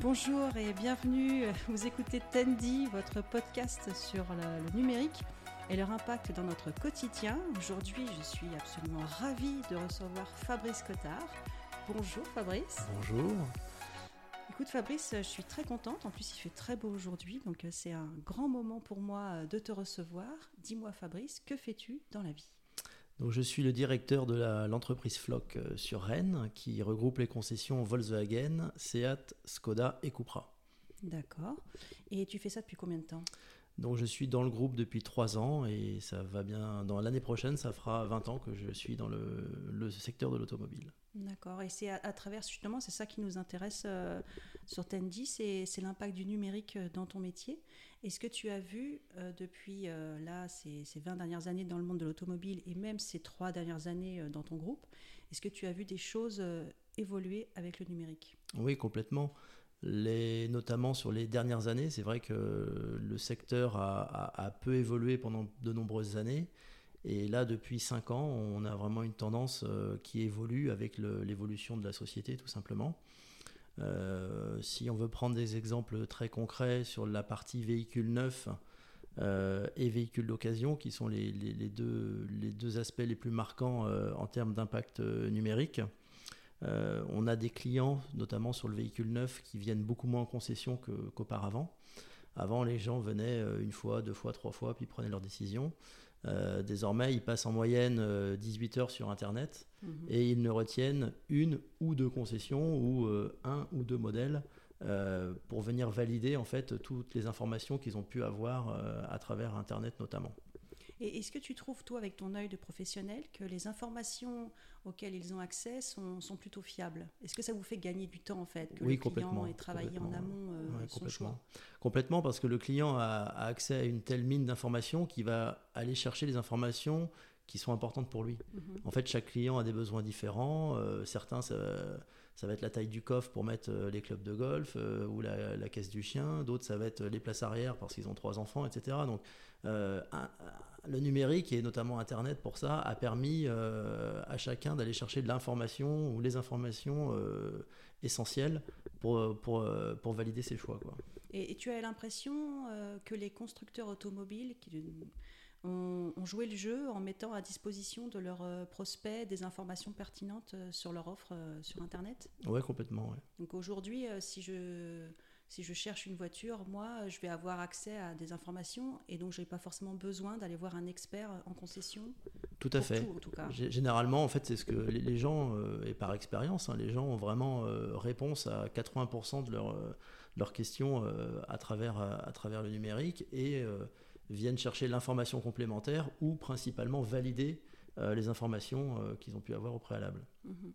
Bonjour et bienvenue. Vous écoutez Tendy, votre podcast sur le, le, numérique et leur impact dans notre quotidien. Aujourd'hui, je suis absolument ravie de recevoir Fabrice Cotard. Bonjour Fabrice. Bonjour. Écoute Fabrice, je suis très contente. En plus, il fait très beau aujourd'hui, donc c'est un grand moment pour moi de te recevoir. Dis-moi Fabrice, que fais-tu dans la vie? Donc, je suis le directeur de l'entreprise Flock euh, sur Rennes, qui regroupe les concessions Volkswagen, Seat, Skoda et Cupra. D'accord. Et tu fais ça depuis combien de temps? Donc je suis dans le groupe depuis trois ans et ça va bien. Dans l'année prochaine, ça fera 20 ans que je suis dans le, secteur de l'automobile. D'accord. Et c'est à, travers justement, c'est ça qui nous intéresse euh, sur Tendy, c'est l'impact du numérique euh, dans ton métier. Est-ce que tu as vu euh, depuis là ces, ces, 20 dernières années dans le monde de l'automobile et même ces trois dernières années dans ton groupe, est-ce que tu as vu des choses évoluer avec le numérique? Oui, complètement. Notamment sur les dernières années, c'est vrai que le secteur a, peu évolué pendant de nombreuses années. Et là, depuis 5 ans, on a vraiment une tendance euh, qui évolue avec l'évolution de la société, tout simplement. Euh, si on veut prendre des exemples très concrets sur la partie véhicule neuf euh, et véhicule d'occasion, qui sont les, deux, aspects les plus marquants en termes d'impact numérique, euh, on a des clients, notamment sur le véhicule neuf, qui viennent beaucoup moins en concession qu'auparavant. Avant, les gens venaient euh, une fois, deux fois, trois fois, puis prenaient leur décision. Euh, désormais, ils passent en moyenne 18 heures sur Internet mhm. et ils ne retiennent une ou deux concessions ou un ou deux modèles pour venir valider en fait toutes les informations qu'ils ont pu avoir à travers Internet notamment. Et est-ce que tu trouves, toi, avec ton œil de professionnel, que les informations auxquelles ils ont accès sont, sont plutôt fiables? Est-ce que ça vous fait gagner du temps, en fait, que oui, le client ait travaillé en amont euh, son complètement. choix? Complètement, parce que le client a, accès à une telle mine d'informations qu'il va aller chercher les informations qui sont importantes pour lui. Mhm. En fait, chaque client a des besoins différents. Euh, certains, ça, ça, va être la taille du coffre pour mettre euh, les clubs de golf ou la, la, caisse du chien. D'autres, ça va être les places arrière parce qu'ils ont trois enfants, etc. Donc, un, le numérique et notamment Internet pour ça a permis euh, à chacun d'aller chercher de l'information ou les informations euh, essentielles pour, pour, euh, pour, valider ses choix. Quoi. Et, tu as l'impression que les constructeurs automobiles qui ont, joué le jeu en mettant à disposition de leurs prospects des informations pertinentes sur leur offre sur Internet? Oui, complètement. Ouais. Donc aujourd'hui, si je si je cherche une voiture, moi, je vais avoir accès à des informations et donc je n'ai pas forcément besoin d'aller voir un expert en concession. Tout à fait. en tout cas. Généralement, en fait, c'est ce que les gens, euh, et par expérience, hein, les gens ont vraiment euh, réponse à 80% de leurs euh, leurs questions à, travers, à travers le numérique et viennent chercher l'information complémentaire ou principalement valider les informations qu'ils ont pu avoir au préalable. Mhm.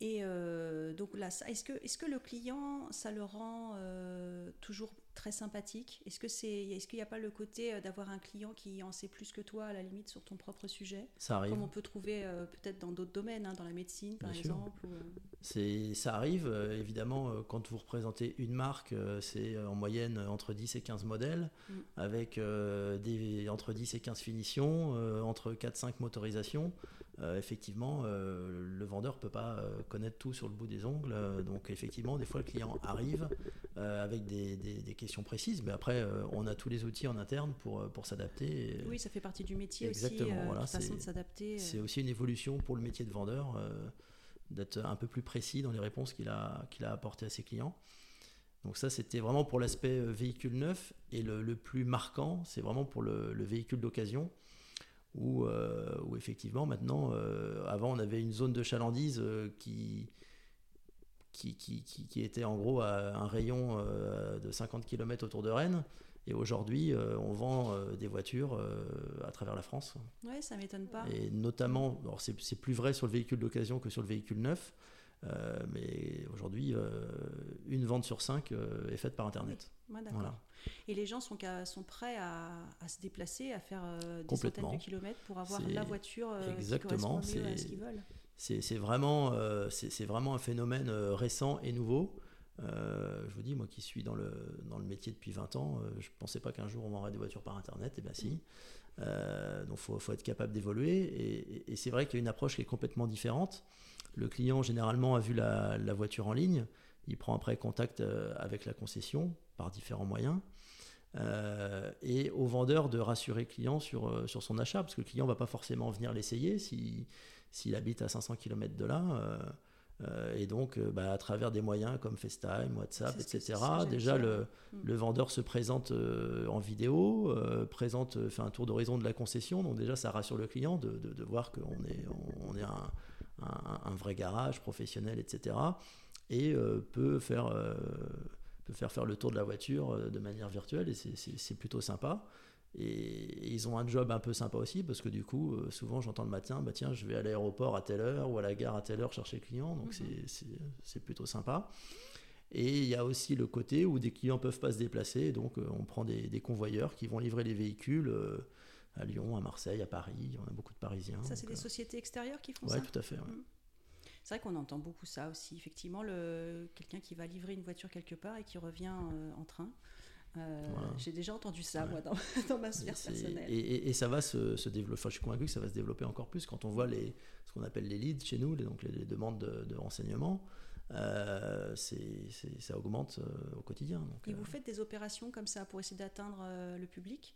Et euh, donc là, est-ce que, est que le client, ça le rend euh, toujours très sympathique? Est-ce que c'est, est-ce qu'il n'y a pas le côté euh, d'avoir un client qui en sait plus que toi à la limite sur ton propre sujet? Ça arrive. Comme on peut trouver peut-être dans d'autres domaines, hein, dans la médecine par exemple. C'est, ça arrive évidemment quand vous représentez une marque, c'est en moyenne entre 10 et 15 modèles, mm. avec des, entre 10 et 15 finitions, entre 4-5 motorisations. Effectivement, le vendeur peut pas connaître tout sur le bout des ongles. Euh, donc effectivement, des fois, le client arrive euh, avec des, des, questions précises, mais après, euh, on a tous les outils en interne pour, pour s'adapter. Oui, ça fait partie du métier Exactement, aussi, voilà, façon de s'adapter. C'est aussi une évolution pour le métier de vendeur, d'être un peu plus précis dans les réponses qu'il a, qu'il a apportées à ses clients. Donc ça, c'était vraiment pour l'aspect véhicule neuf. Et le, le plus marquant, c'est vraiment pour le, le véhicule d'occasion où, euh, où effectivement maintenant, euh, avant on avait une zone de chalandise euh, qui, qui, qui, qui, était en gros à un rayon de 50 km autour de Rennes. Et aujourd'hui, on vend des voitures à travers la France. Oui, ça m'étonne pas. Et notamment, c'est plus vrai sur le véhicule d'occasion que sur le véhicule neuf. mais aujourd'hui, une vente sur cinq est faite par Internet. voilà. Et les gens sont, sont prêts à, se déplacer, à faire euh, des centaines de kilomètres pour avoir la voiture euh, Exactement, qui correspond mieux à ce qu'ils veulent. C'est vraiment, euh, c'est vraiment un phénomène récent et nouveau. je vous dis, moi qui suis dans le, dans le métier depuis 20 ans, je ne pensais pas qu'un jour on vendrait des voitures par Internet, et bien si. donc il faut, faut, être capable d'évoluer. Et, et c'est vrai qu'il y a une approche qui est complètement différente. Le client généralement a vu la, la voiture en ligne, il prend après contact avec la concession par différents moyens. Et au vendeur de rassurer le client sur, sur son achat, parce que le client ne va pas forcément venir l'essayer s'il habite à 500 km de là. Euh, et donc, euh, bah, à travers des moyens comme FaceTime, WhatsApp, etc., déjà le, mm. le, vendeur se présente euh, en vidéo, présente, fait un tour d'horizon de la concession. Donc, déjà, ça rassure le client de, de, voir qu'on est, on est un, un, vrai garage professionnel, etc. Et peut, faire, peut faire faire le tour de la voiture de manière virtuelle. Et c'est plutôt sympa. Et ils ont un job un peu sympa aussi parce que du coup, euh, souvent j'entends le matin, bah tiens, je vais à l'aéroport à telle heure ou à la gare à telle heure chercher client, donc mhm. c'est plutôt sympa. Et il y a aussi le côté où des clients peuvent pas se déplacer, donc euh, on prend des, des, convoyeurs qui vont livrer les véhicules euh, à Lyon, à Marseille, à Paris. On a beaucoup de Parisiens. Ça, c'est des sociétés extérieures qui font ouais, ça? tout à fait. Mhm. C'est vrai qu'on entend beaucoup ça aussi. Effectivement, quelqu'un qui va livrer une voiture quelque part et qui revient en train. Euh, j'ai déjà entendu ça, moi, dans, ma sphère personnelle. Et, ça va se, développer. Enfin, je suis convaincu que ça va se développer encore plus quand on voit les, ce qu'on appelle les leads chez nous, les, donc les, demandes de, renseignements. Euh, ça augmente euh, au quotidien. et vous faites des opérations comme ça pour essayer d'atteindre le public?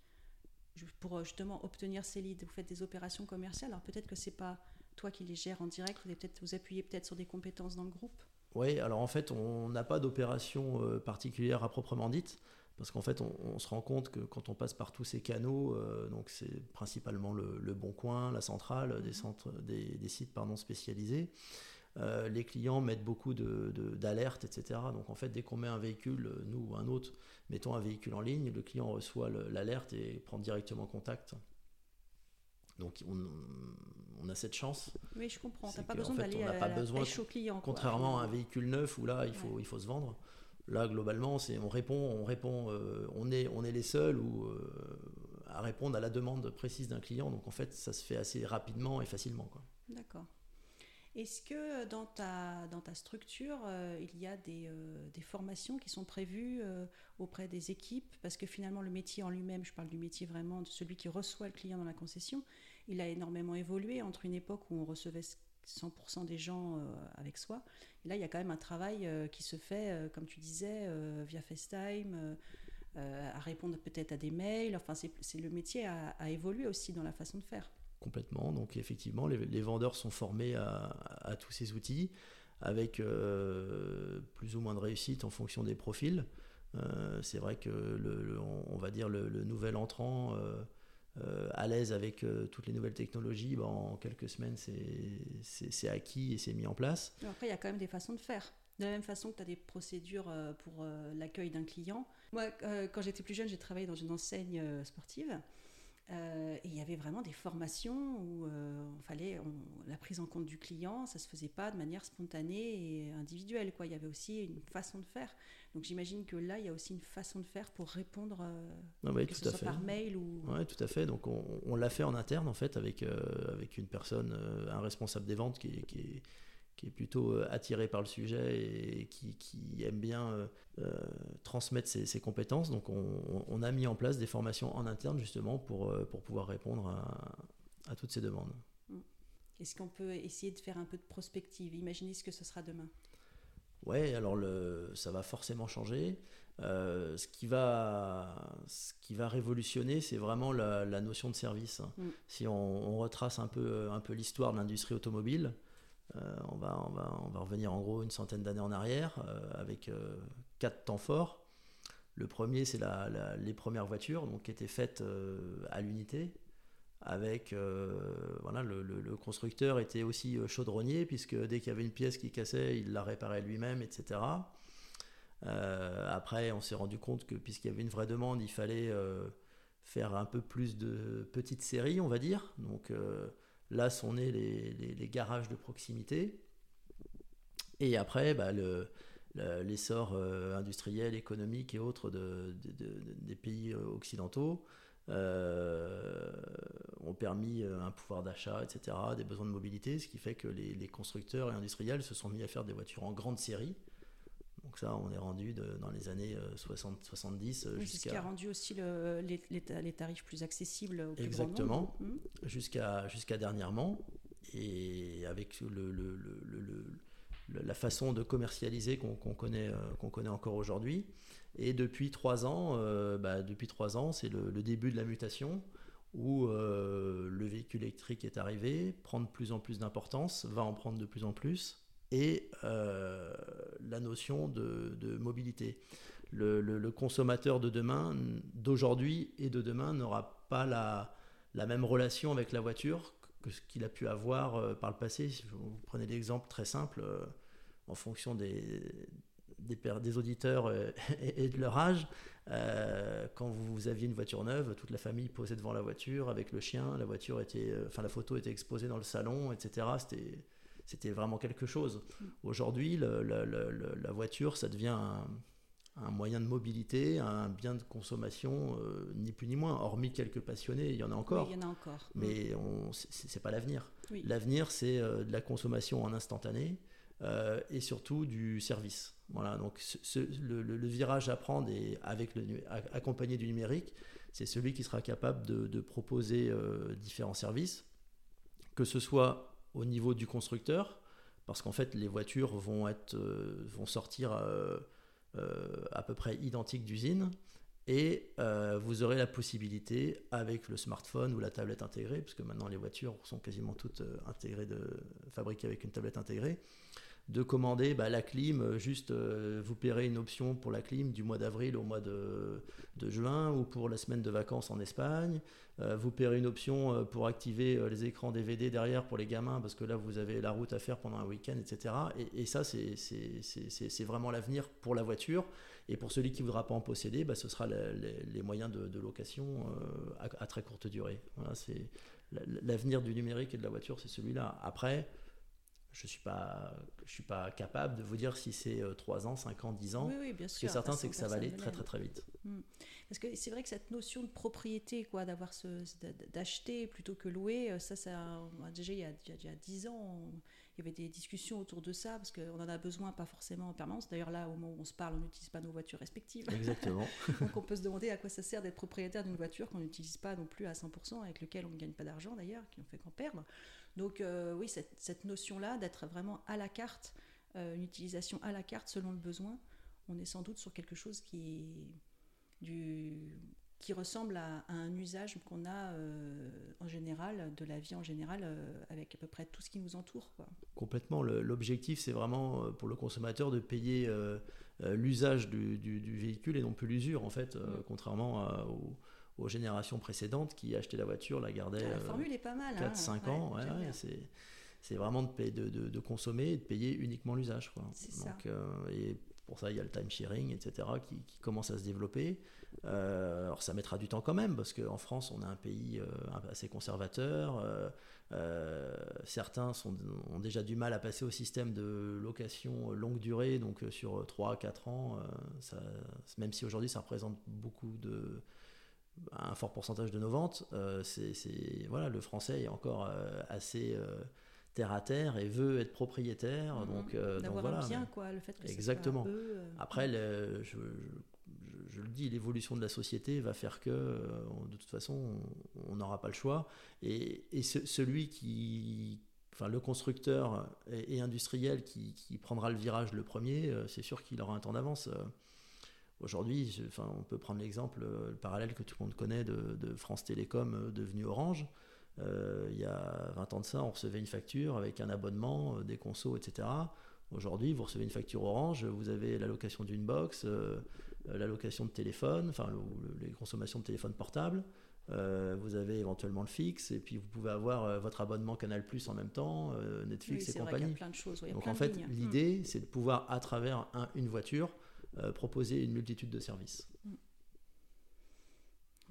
Pour justement obtenir ces leads, vous faites des opérations commerciales? Alors peut-être que c'est pas toi qui les gères en direct, vous peut-être vous appuyez peut-être sur des compétences dans le groupe. Oui, alors en fait, on n'a pas d'opération particulière à proprement dite. Parce qu'en fait, on, se rend compte que quand on passe par tous ces canaux, euh, donc c'est principalement le, Bon Coin, la centrale, des, mhm. centres, des, sites pardon, spécialisés, euh, les clients mettent beaucoup d'alertes, de, etc. Donc en fait, dès qu'on met un véhicule, nous ou un autre, mettons un véhicule en ligne, le client reçoit l'alerte et prend directement contact. Donc on, a cette chance. Oui, je comprends. Tu n'as pas besoin d'aller à, la au client. Contrairement à un véhicule neuf où là, il faut, il faut se vendre. Là, globalement, c'est on répond, on répond, euh, on est, on est les seuls ou euh, à répondre à la demande précise d'un client. Donc en fait, ça se fait assez rapidement et facilement. D'accord. Est-ce que dans ta, dans ta structure, euh, il y a des, des, formations qui sont prévues auprès des équipes? Parce que finalement, le métier en lui-même, je parle du métier vraiment de celui qui reçoit le client dans la concession, il a énormément évolué entre une époque où on recevait 100% des gens avec soi là, il y a quand même un travail euh, qui se fait, euh, comme tu disais, euh, via FaceTime, à répondre peut-être à des mails. Enfin, c'est le métier à, évoluer aussi dans la façon de faire. Complètement. Donc, effectivement, les, vendeurs sont formés à, tous ces outils avec plus ou moins de réussite en fonction des profils. c'est vrai que le, on, va dire le, nouvel entrant euh, à l'aise avec euh, toutes les nouvelles technologies, ben, en quelques semaines, c'est acquis et c'est mis en place. après, il y a quand même des façons de faire. De la même façon que tu as des procédures euh, pour l'accueil d'un client. Moi, quand j'étais plus jeune, j'ai travaillé dans une enseigne sportive. Euh, et il y avait vraiment des formations où euh, on fallait la prise en compte du client, ça se faisait pas de manière spontanée et individuelle. Quoi. Il y avait aussi une façon de faire. Donc j'imagine que là, il y a aussi une façon de faire pour répondre, euh, que ce soit par mail ou. Oui, tout à fait. Donc on, l'a fait en interne en fait avec avec une personne, un responsable des ventes qui, qui est qui est plutôt euh, attiré par le sujet et qui, aime bien euh, euh, transmettre ses, compétences. Donc on, a mis en place des formations en interne justement pour, pour pouvoir répondre à, toutes ces demandes. Mm. Est-ce qu'on peut essayer de faire un peu de prospective? Imaginez ce que ce sera demain. Oui, alors le, ça va forcément changer. ce, qui va, ce qui va révolutionner, c'est vraiment la, notion de service. Mm. Si on, retrace un peu, un peu l'histoire de l'industrie automobile, on, va, on, va, on va revenir en gros une centaine d'années en arrière euh, avec euh, quatre temps forts. Le premier, c'est les premières voitures donc, qui étaient faites à l'unité, avec voilà le, constructeur était aussi chaudronnier puisque dès qu'il y avait une pièce qui cassait il la réparait lui-même etc après on s'est rendu compte que puisqu'il y avait une vraie demande il fallait faire un peu plus de petites séries on va dire donc Là sont nés les, garages de proximité. Et après, bah, l'essor euh, industriel, économique et autres des pays euh, occidentaux euh, ont permis un pouvoir d'achat, etc., des besoins de mobilité, ce qui fait que les, constructeurs et industriels se sont mis à faire des voitures en grande série donc ça, on est rendu dans les années 60, 70 jusqu'à... C'est ce qui a rendu aussi les, tarifs plus accessibles au plus Exactement. Mmh. jusqu'à jusqu'à dernièrement. Et avec le, le, la façon de commercialiser qu'on connaît, qu'on connaît encore aujourd'hui. Et depuis trois ans, bah, depuis trois ans, c'est le, début de la mutation où le véhicule électrique est arrivé, prend de plus en plus d'importance, va en prendre de plus en plus, et la notion de, mobilité le, consommateur de demain, d'aujourd'hui et de demain, n'aura pas la, même relation avec la voiture que ce qu'il a pu avoir euh, par le passé. Si vous prenez l'exemple très simple, euh, en fonction des, auditeurs euh, et, de leur âge, quand vous aviez une voiture neuve, toute la famille posait devant la voiture avec le chien, la voiture était, enfin la photo était exposée dans le salon, etc. C'était c'était vraiment quelque chose. Aujourd'hui, la voiture, ça devient un, un moyen de mobilité, un bien de consommation, euh, ni plus ni moins. Hormis quelques passionnés, il y en a encore. il y en a encore. Mais ce n'est pas l'avenir. L'avenir, c'est euh, de la consommation en instantané euh, et surtout du service. Voilà. Donc le, virage à prendre et avec le, accompagné du numérique, c'est celui qui sera capable de, proposer différents services, que ce soit au niveau du constructeur, parce qu'en fait les voitures vont vont sortir euh, à peu près identique d'usine. Et euh, vous aurez la possibilité, avec le smartphone ou la tablette intégrée, puisque maintenant les voitures sont quasiment toutes euh, intégrées, de, fabriquées avec une tablette intégrée, de commander bah, la clim, euh, juste euh, vous paierez une option pour la clim du mois d'avril au mois de, juin ou pour la semaine de vacances en Espagne. Euh, vous paierez une option pour activer les écrans DVD derrière pour les gamins parce que là vous avez la route à faire pendant un week-end, etc. Et, ça c'est vraiment l'avenir pour la voiture. Et pour celui qui ne voudra pas en posséder, bah, ce sera les, moyens de, location à, à, très courte durée. Voilà, l'avenir du numérique et de la voiture, c'est celui-là. Après, je ne suis, pas, je suis pas capable de vous dire si c'est 3 euh, ans, 5 ans, 10 ans. Oui, oui bien sûr. Ce qui est certain, c'est que ça va aller très, très, très vite. Hmm. Parce que c'est vrai que cette notion de propriété, quoi, d'avoir ce, d'acheter plutôt que louer, euh, ça, ça déjà, il y a, il y a 10 ans, il y avait des discussions autour de ça, parce qu'on en a besoin, pas forcément en permanence. D'ailleurs, là, au moment où on se parle, on n'utilise pas nos voitures respectives. Exactement. Donc, on peut se demander à quoi ça sert d'être propriétaire d'une voiture qu'on n'utilise pas non plus à 100%, avec lequel on ne gagne pas d'argent d'ailleurs, qui ne fait qu'en perdre. Donc euh, oui, cette, notion-là d'être vraiment à la carte, euh, une utilisation à la carte selon le besoin, on est sans doute sur quelque chose qui, du, qui ressemble à, un usage qu'on a euh, en général, de la vie en général, avec à peu près tout ce qui nous entoure. Complètement. L'objectif, c'est vraiment pour le consommateur de payer l'usage du, véhicule et non plus l'usure, en fait, mm. contrairement au aux générations précédentes qui achetaient la voiture, la gardaient. la formule est pas mal. 4-5 hein. ans, c'est vraiment de, de, de, consommer et de payer uniquement l'usage. Donc, euh, et pour ça, il y a le time sharing, etc., qui, qui commence à se développer. Euh, alors, ça mettra du temps quand même, parce qu'en France, on a un pays euh, assez conservateur. certains sont, ont déjà du mal à passer au système de location longue durée, donc sur 3-4 ans, ça, même si aujourd'hui ça représente beaucoup de, un fort pourcentage de nos ventes, euh, c'est, voilà, le français est encore euh, assez euh, terre à terre et veut être propriétaire. Mhm. Donc, D'avoir voilà, un bien, quoi, le fait que Exactement. Après, je, le dis, l'évolution de la société va faire que, de toute façon, on n'aura pas le choix. Et, celui qui, enfin, le constructeur et, industriel qui, qui, prendra le virage le premier, c'est sûr qu'il aura un temps d'avance. Aujourd'hui, enfin, on peut prendre l'exemple, euh, le parallèle que tout le monde connaît de, France Télécom euh, devenu Orange. Euh, il y a 20 ans de ça, on recevait une facture avec un abonnement, des consos, etc. Aujourd'hui, vous recevez une facture Orange, vous avez l'allocation d'une box, l'allocation de téléphone, enfin les consommations de téléphone portable. vous avez éventuellement le fixe et puis vous pouvez avoir votre abonnement Canal Plus en même temps, Netflix et compagnie. Il y a plein de choses. Donc en fait, l'idée, c'est de pouvoir à travers une voiture euh, proposer une multitude de services. Mm.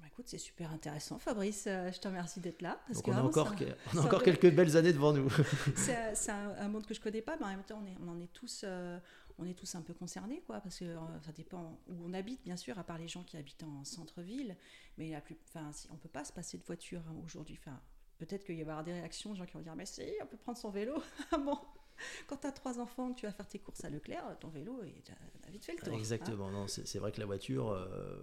Bah, écoute, c'est super intéressant, Fabrice. Euh, je te remercie d'être là. Parce on, a encore, on a encore quelques belles années devant nous. c'est un, monde que je connais pas, mais en même temps, on, est, on en est tous, euh, on est tous un peu concernés, quoi, parce que ça dépend où on habite, bien sûr, à part les gens qui habitent en centre-ville. Mais la plus, enfin, si, on peut pas se passer de voiture hein, aujourd'hui. Enfin, peut-être qu'il y avoir des réactions, de gens qui vont dire, mais si, on peut prendre son vélo. Bon quand tu as trois enfants, que tu vas faire tes courses à Leclerc, ton vélo, tu as vite fait le tour. Exactement. Hein. c'est vrai que la voiture, euh,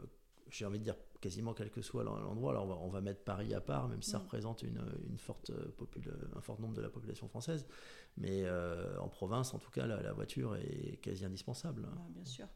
j'ai envie de dire quasiment quel que soit l'endroit. Alors on va, on va, mettre Paris à part, même si ça Mm. représente une, une forte popula- un fort nombre de la population française. Mais euh, en province, en tout cas, la, la voiture est quasi indispensable. Bien sûr.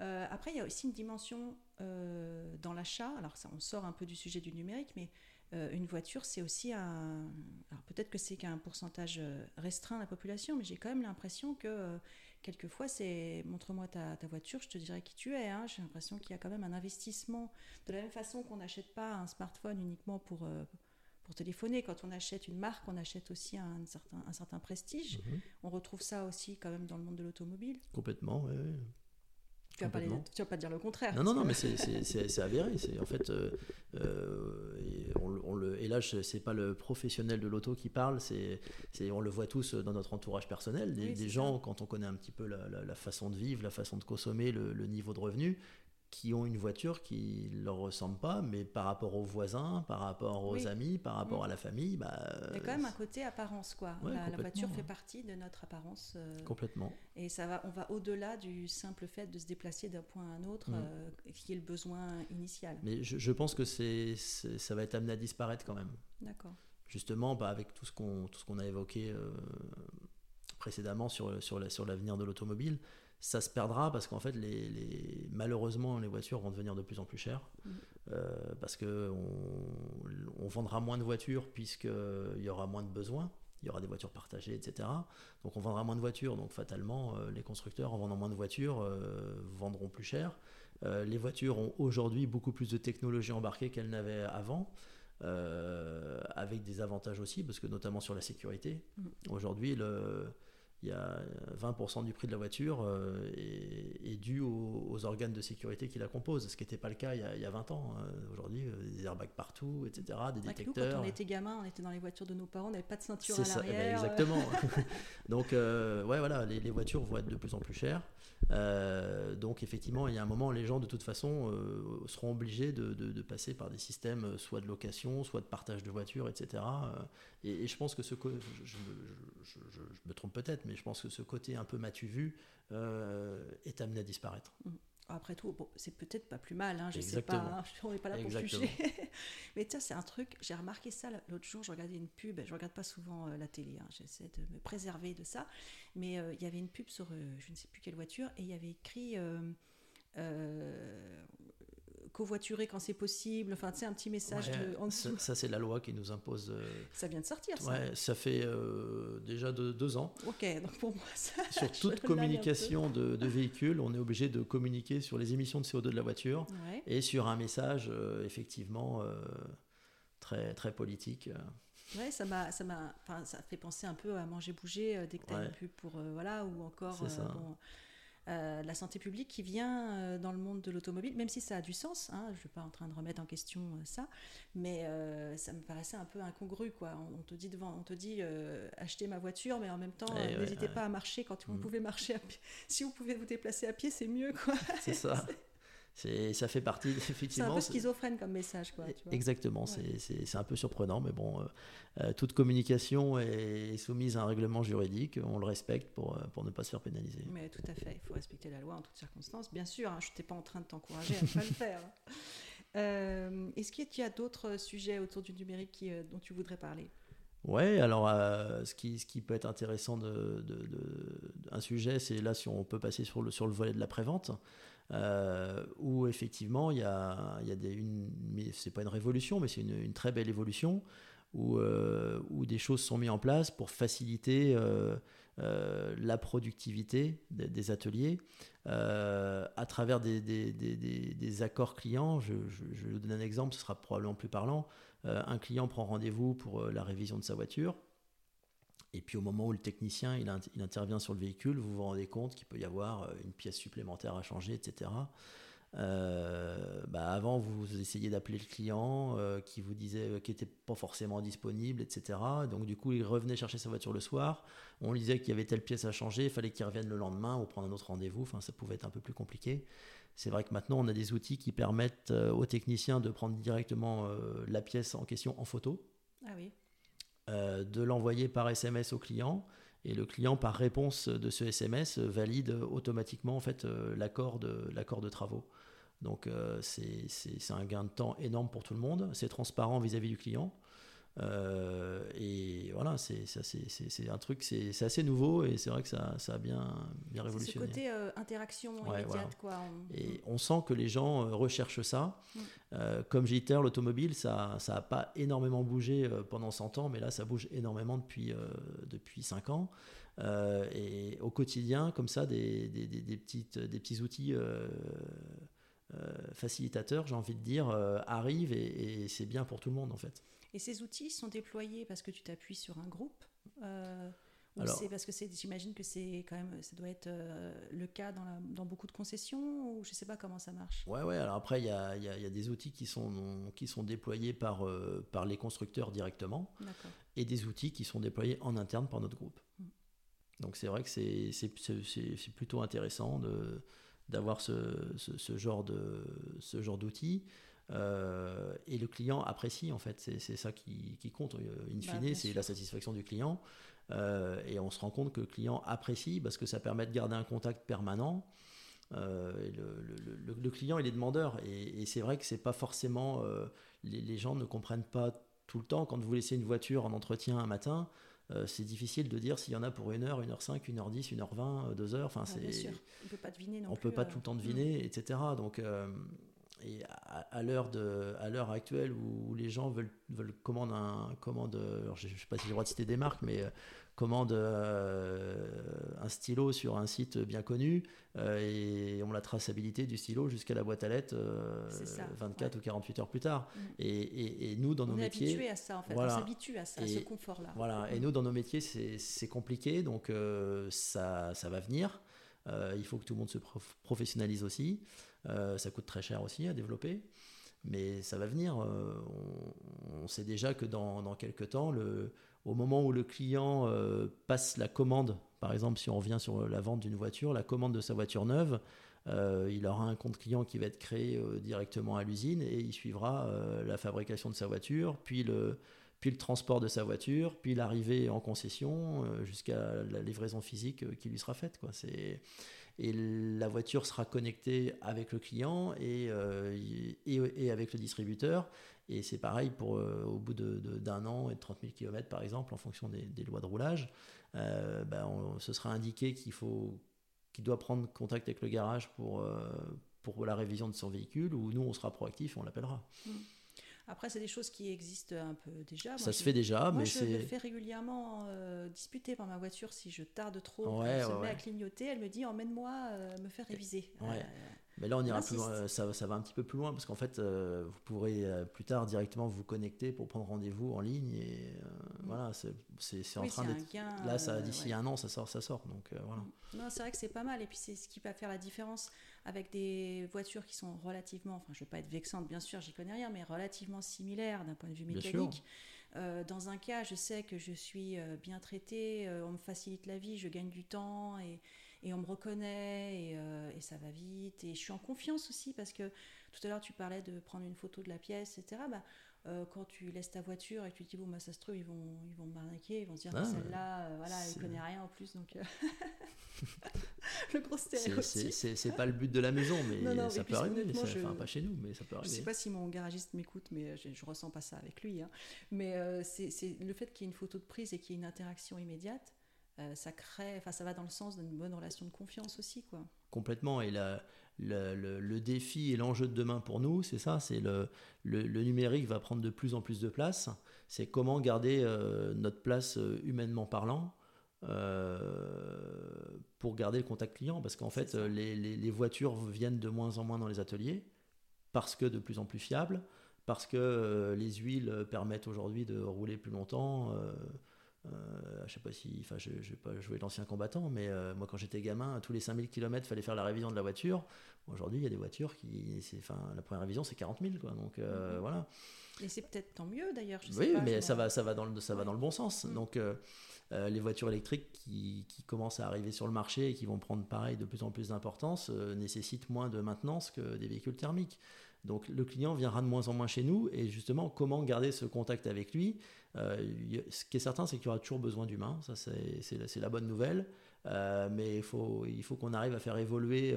Euh, après, il y a aussi une dimension euh, dans l'achat. Alors, ça, on sort un peu du sujet du numérique, mais euh, une voiture, c'est aussi un. Alors, peut-être que c'est qu'un pourcentage euh, restreint de la population, mais j'ai quand même l'impression que euh, quelquefois, c'est montre-moi ta, ta voiture, je te dirai qui tu es. hein. J'ai l'impression qu'il y a quand même un investissement. De la même façon qu'on n'achète pas un smartphone uniquement pour. euh, pour téléphoner, quand on achète une marque, on achète aussi un certain, un certain prestige. Mhm. On retrouve ça aussi quand même dans le monde de l'automobile. Complètement, oui, oui. Tu vas, pas les- tu vas pas dire le contraire. Non, non, non, mais c'est- avéré. En fait, euh, euh, et, on, le- on le, et là, c'est pas le professionnel de l'auto qui parle, c'est, on le voit tous dans notre entourage personnel. Des, Oui, des c'est gens, ça. quand on connaît un petit peu la, la- la façon de vivre, la façon de consommer, le, le niveau de revenu, qui ont une voiture qui leur ressemble pas, mais par rapport aux voisins, par rapport aux Oui. amis, par rapport Mm. à la famille, bah, Il y a quand même un côté apparence, quoi. Ouais, la, la voiture fait partie de notre apparence. euh, complètement. et ça va, on va au-delà du simple fait de se déplacer d'un point à un autre, Mm. euh, qui est le besoin initial. Mais je, je pense que c'est, c'est- ça va être amené à disparaître quand même. D'accord. justement bah, avec tout ce qu'on tout ce qu'on a évoqué euh, précédemment sur sur la- sur l'avenir de l'automobile ça se perdra parce qu'en fait les, les- malheureusement les voitures vont devenir de plus en plus chères Mhm. euh, parce que on, on vendra moins de voitures puisqu'il y aura moins de besoins il y aura des voitures partagées, etc. Donc on vendra moins de voitures, donc fatalement euh, les constructeurs en vendant moins de voitures euh, vendront plus cher. Les voitures ont aujourd'hui beaucoup plus de technologie embarquée qu'elles n'avaient avant. avec des avantages aussi, parce que notamment sur la sécurité. Mm. Aujourd'hui, le- il y a 20% du prix de la voiture euh, est, est dû aux, aux organes de sécurité qui la composent, ce qui n'était pas le cas il y a, il y a 20 ans. hein. Aujourd'hui, euh, des airbags partout, etc., des que nous, détecteurs. quand on était gamin, on était dans les voitures de nos parents, on n'avait pas de ceinture à eh ben, l'arrière. euh, exactement. donc, euh, ouais, voilà, les, les voitures vont être de plus en plus chères. Donc, effectivement, il y a un moment, les gens, de toute façon, seront obligés de, de- de passer par des systèmes soit de location, soit de partage de voitures, etc. Et, et je pense que ce co- je, je- je- je- je me trompe peut-être, mais je pense que ce côté un peu m'as-tu vu euh, est amené à disparaître. Après tout, bon, c'est peut-être pas plus mal, hein, je Exactement. sais pas, hein, on n'est pas là pour juger. Mais tiens, c'est un truc, j'ai remarqué ça l'autre jour, je regardais une pub, je regarde pas souvent euh, la télé, hein, j'essaie de me préserver de ça, mais euh, il y avait une pub sur je ne sais plus quelle voiture et il y avait écrit covoiturer quand c'est possible, enfin tu sais, un petit message Ouais, de, en ça, dessous. ça, c'est la loi qui nous impose. euh, Ça vient de sortir ça. ouais, ça fait euh, déjà de- deux ans. Ok, donc pour moi ça. Sur toute communication de, de véhicule, on est obligé de communiquer sur les émissions de CO2 de la voiture. Ouais. et sur un message euh, effectivement très, très politique. Ouais, ça m'a, ça m'a, enfin, ça fait penser un peu à manger bouger dès que tu as Ouais. une pub pour, voilà, ou encore C'est ça. bon, euh, la santé publique qui vient euh, dans le monde de l'automobile, même si ça a du sens. Hein, je ne suis pas en train de remettre en question euh, ça, mais ça me paraissait un peu incongru, quoi. On, on te dit devant, on te dit achetez ma voiture, mais en même temps, Eh ouais, n'hésitez ouais. pas à marcher quand vous Mm. pouvez marcher. À pied. Si vous pouvez vous déplacer à pied, c'est mieux, quoi. C'est ça. C'est, ça fait partie, C'est un effectivement. peu schizophrène comme message, quoi. tu vois. Exactement, c'est- c'est c'est un peu surprenant, mais bon, euh, euh, toute communication est soumise à un règlement juridique, on le respecte pour, euh, pour ne pas se faire pénaliser. Mais tout à fait, il faut respecter la loi en toutes circonstances. Bien sûr, hein, je n'étais pas en train de t'encourager à ne pas le faire. Euh, Est-ce qu'il y a d'autres sujets autour du numérique qui, euh, dont tu voudrais parler? Ouais, alors euh, ce, qui, ce qui peut être intéressant de, de- de- un sujet, c'est là si on peut passer sur le, sur le volet de la prévente, euh, où effectivement il y a, y a des, une, c'est pas une révolution, mais c'est une, très belle évolution, où, euh, où des choses sont mises en place pour faciliter euh, la productivité des, ateliers à travers des, des- accords clients. Je, je- je donner un exemple, ce sera probablement plus parlant. Un client prend rendez-vous pour la révision de sa voiture. Et puis au moment où le technicien il, int- il intervient sur le véhicule, vous vous rendez compte qu'il peut y avoir euh, une pièce supplémentaire à changer, etc. Euh, bah, avant, vous essayez d'appeler le client euh, qui vous disait qu'il n'était pas forcément disponible, etc. Donc du coup, il revenait chercher sa voiture le soir. On lui disait qu'il y avait telle pièce à changer, il fallait qu'il revienne le lendemain ou prendre un autre rendez-vous. Enfin, ça pouvait être un peu plus compliqué. C'est vrai que maintenant, on a des outils qui permettent aux techniciens de prendre directement la pièce en question en photo, Ah oui, euh, de l'envoyer par SMS au client, et le client, par réponse de ce SMS, euh, valide automatiquement en fait euh, l'accord de l'accord de travaux. Donc c'est un gain de temps énorme pour tout le monde. C'est transparent vis-à-vis du client. Et voilà, c'est un truc, c'est assez nouveau et c'est vrai que ça, ça, a bien, bien révolutionné. Ce côté interaction immédiate. Quoi. Et on sent que les gens recherchent ça. Mm. comme j'ai dit l'automobile, ça n'a pas énormément bougé pendant 100 ans, mais là, ça bouge énormément depuis, depuis 5 ans. Euh, et au quotidien, comme ça, des, des, des, petites, des petits outils euh, euh, facilitateurs, j'ai envie de dire, arrivent et, c'est bien pour tout le monde en fait. Et ces outils sont déployés parce que tu t'appuies sur un groupe ou c'est parce que j'imagine que c'est quand même, ça doit être le cas dans, dans, beaucoup de concessions ou je sais pas comment ça marche. Ouais, ouais. Alors après, il y a, y a, des outils qui sont, qui sont déployés par, par les constructeurs directement et des outils qui sont déployés en interne par notre groupe. Mm. Donc c'est vrai que c'est plutôt intéressant d'avoir ce, ce, genre d'outils. Euh, et le client apprécie en fait, c'est ça qui, qui, compte. Euh, in bah, fine, c'est la satisfaction du client. Euh, et on se rend compte que le client apprécie parce que ça permet de garder un contact permanent. le, le, le, client il est demandeur et, et c'est vrai que c'est pas forcément les, les, gens ne comprennent pas tout le temps quand vous laissez une voiture en entretien un matin euh, c'est difficile de dire s'il y en a pour une heure, une heure cinq, une heure dix, une heure vingt, deux heures. Enfin, c'est. On peut pas deviner On peut pas tout le temps deviner, etc. Donc, euh, et à, l'heure de, à l'heure actuelle où les gens veulent, veulent commander un, commande, alors je, ne sais pas si j'ai le droit de citer des marques, mais euh, commande un stylo sur un site bien connu et on la traçabilité du stylo jusqu'à la boîte à lettres 24 ou 48 heures plus tard. Mm. Et, et, nous, dans nos métiers. On est habitué à ça, en fait. On s'habitue à ça, à ce confort-là. Voilà. Et mm. nous, dans nos métiers, c'est compliqué, donc ça, ça va venir. Il faut que tout le monde se professionnalise aussi. Euh, ça coûte très cher aussi à développer, mais ça va venir. Euh, on, sait déjà que dans, dans quelques temps, le, au moment où le client euh, passe la commande, par exemple si on revient sur la vente d'une voiture, la commande de sa voiture neuve, il aura un compte client qui va être créé directement à l'usine et il suivra la fabrication de sa voiture, puis le, puis le transport de sa voiture, puis l'arrivée en concession jusqu'à la livraison physique qui lui sera faite. Et la voiture sera connectée avec le client et, euh, et, avec le distributeur. Et c'est pareil pour euh, au bout d'un an et de 30 000 km par exemple, en fonction des, lois de roulage, euh, ben, ce sera indiqué qu'il faut doit prendre contact avec le garage pour, pour la révision de son véhicule, ou nous on sera proactif et on l'appellera. Mmh. Après, c'est des choses qui existent un peu déjà. ça se fait déjà, moi, mais je me fais régulièrement euh, disputer par ma voiture si je tarde trop. elle se met à clignoter, elle me dit emmène-moi euh, me faire réviser. Euh, mais là, on ira plus loin, ça, ça, va un petit peu plus loin parce qu'en fait, vous pourrez plus tard directement vous connecter pour prendre rendez-vous en ligne et mm. voilà, c'est en train d'être. Là, ça d'ici un an, ça sort, ça sort. Donc voilà. Non, c'est vrai que c'est pas mal et puis c'est ce qui va faire la différence avec des voitures qui sont relativement, enfin je ne veux pas être vexante bien sûr, j'y connais rien, mais relativement similaires d'un point de vue mécanique. Euh, dans un cas, je sais que je suis euh, bien traitée, euh, on me facilite la vie, je gagne du temps et, et on me reconnaît et, et, ça va vite. Et je suis en confiance aussi parce que tout à l'heure tu parlais de prendre une photo de la pièce, etc. Bah, euh, quand tu laisses ta voiture et que tu te dis bon bah ça se trouve ils vont ils vont m'arnaquer ils vont se dire ah, celle-là euh, voilà elle connaît rien en plus donc euh, le gros stéréotype. c'est pas le but de la maison mais ça peut arriver ça, enfin pas chez nous mais ça peut arriver je sais pas si mon garagiste m'écoute mais je, je, ressens pas ça avec lui hein. mais c'est le fait qu'il y ait une photo de prise et qu'il y ait une interaction immédiate ça crée enfin ça va dans le sens d'une bonne relation de confiance aussi quoi. Complètement et la le, défi et l'enjeu de demain pour nous, c'est ça, c'est le, le, numérique va prendre de plus en plus de place. C'est comment garder euh, notre place euh, humainement parlant euh, pour garder le contact client, parce qu'en fait, les, les, voitures viennent de moins en moins dans les ateliers parce que de plus en plus fiables, parce que les huiles permettent aujourd'hui de rouler plus longtemps. Euh, je sais pas si, enfin, je, je vais pas jouer l'ancien combattant, mais euh, moi, quand j'étais gamin, tous les 5000 km, il fallait faire la révision de la voiture. Aujourd'hui, il y a des voitures qui, enfin, la première révision, c'est 40 000, quoi. Donc euh, mhm. voilà. Et c'est peut-être tant mieux d'ailleurs. Oui, mais ça va, ça va dans le, ça va dans le bon sens. Donc les voitures électriques qui, qui, commencent à arriver sur le marché et qui vont prendre pareil de plus en plus d'importance nécessitent moins de maintenance que des véhicules thermiques. Donc le client viendra de moins en moins chez nous et justement comment garder ce contact avec lui? Euh, ce qui est certain, c'est qu'il y aura toujours besoin d'humains, ça c'est la bonne nouvelle. mais il faut, il faut qu'on arrive à faire évoluer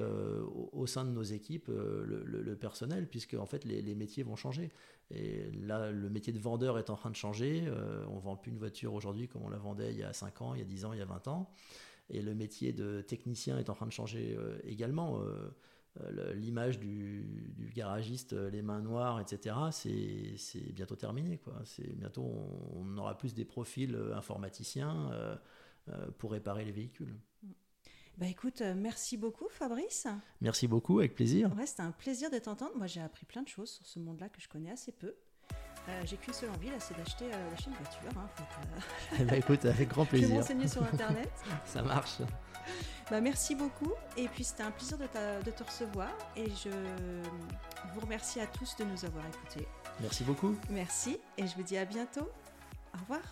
au, sein de nos équipes le, personnel, puisque en fait les, métiers vont changer. Et là, le métier de vendeur est en train de changer. on vend plus une voiture aujourd'hui comme on la vendait il y a 5 ans, il y a 10 ans, il y a 20 ans. Et le métier de technicien est en train de changer également. Euh, l'image du, garagiste, euh, les mains noires, etc., c'est bientôt terminé. Quoi. Bientôt, on, aura plus des profils euh, informaticiens pour réparer les véhicules. Bah écoute, merci beaucoup Fabrice. Merci beaucoup, avec plaisir. Ouais, c'était un plaisir de t'entendre. Moi, j'ai appris plein de choses sur ce monde-là que je connais assez peu. j'ai qu'une seule envie, c'est d'acheter une voiture. Hein, eh ben, écoute, avec grand plaisir. Je vais sur Internet. Ça marche. Bah, merci beaucoup. Et puis c'était un plaisir de, de, te recevoir. Et je vous remercie à tous de nous avoir écoutés. Merci beaucoup. Merci. Et je vous dis à bientôt. Au revoir.